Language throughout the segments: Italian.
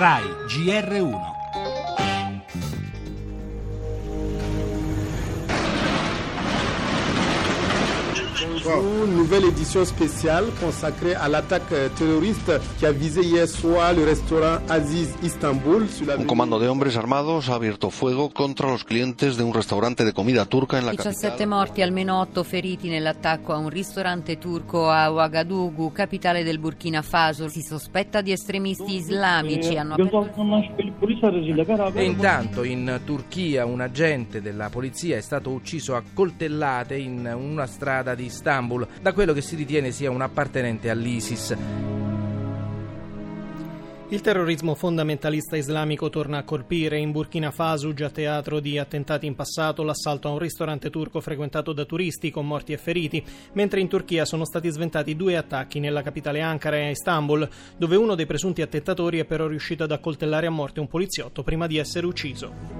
RAI GR1 Une nouvelle édition spéciale consacrée à l'attaque terroriste qui a visé hier soir le restaurant Aziz Istanbul. Un comando de hombres armados ha abierto fuego contra los clientes de un restaurante de comida turca en la 17 capital. morti, almeno 8 feriti nell'attacco a un ristorante turco a Ouagadougou, capitale del Burkina Faso. Si sospetta di estremisti islamici. Hanno aperto E intanto in Turchia un agente della polizia è stato ucciso a coltellate in una strada di Istanbul da quello che si ritiene sia un appartenente all'ISIS. Il terrorismo fondamentalista islamico torna a colpire in Burkina Faso, già teatro di attentati in passato, l'assalto a un ristorante turco frequentato da turisti con morti e feriti, mentre in Turchia sono stati sventati due attacchi nella capitale Ankara e a Istanbul, dove uno dei presunti attentatori è però riuscito ad accoltellare a morte un poliziotto prima di essere ucciso.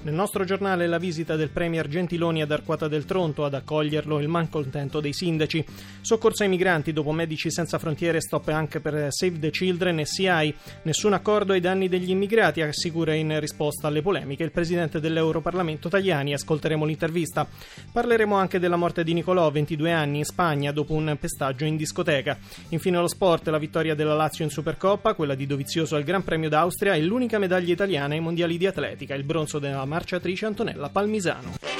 Nel nostro giornale la visita del Premier Gentiloni ad Arquata del Tronto ad accoglierlo il malcontento dei sindaci. Soccorso ai migranti dopo Medici Senza Frontiere, stop anche per Save the Children e CI. Nessun accordo ai danni degli immigrati, assicura in risposta alle polemiche il presidente dell'Europarlamento Tajani. Ascolteremo l'intervista. Parleremo anche della morte di Nicolò, 22 anni, in Spagna dopo un pestaggio in discoteca. Infine lo sport, la vittoria della Lazio in Supercoppa, quella di Dovizioso al Gran Premio d'Austria e l'unica medaglia italiana ai mondiali di atletica, il bronzo della marciatrice Antonella Palmisano.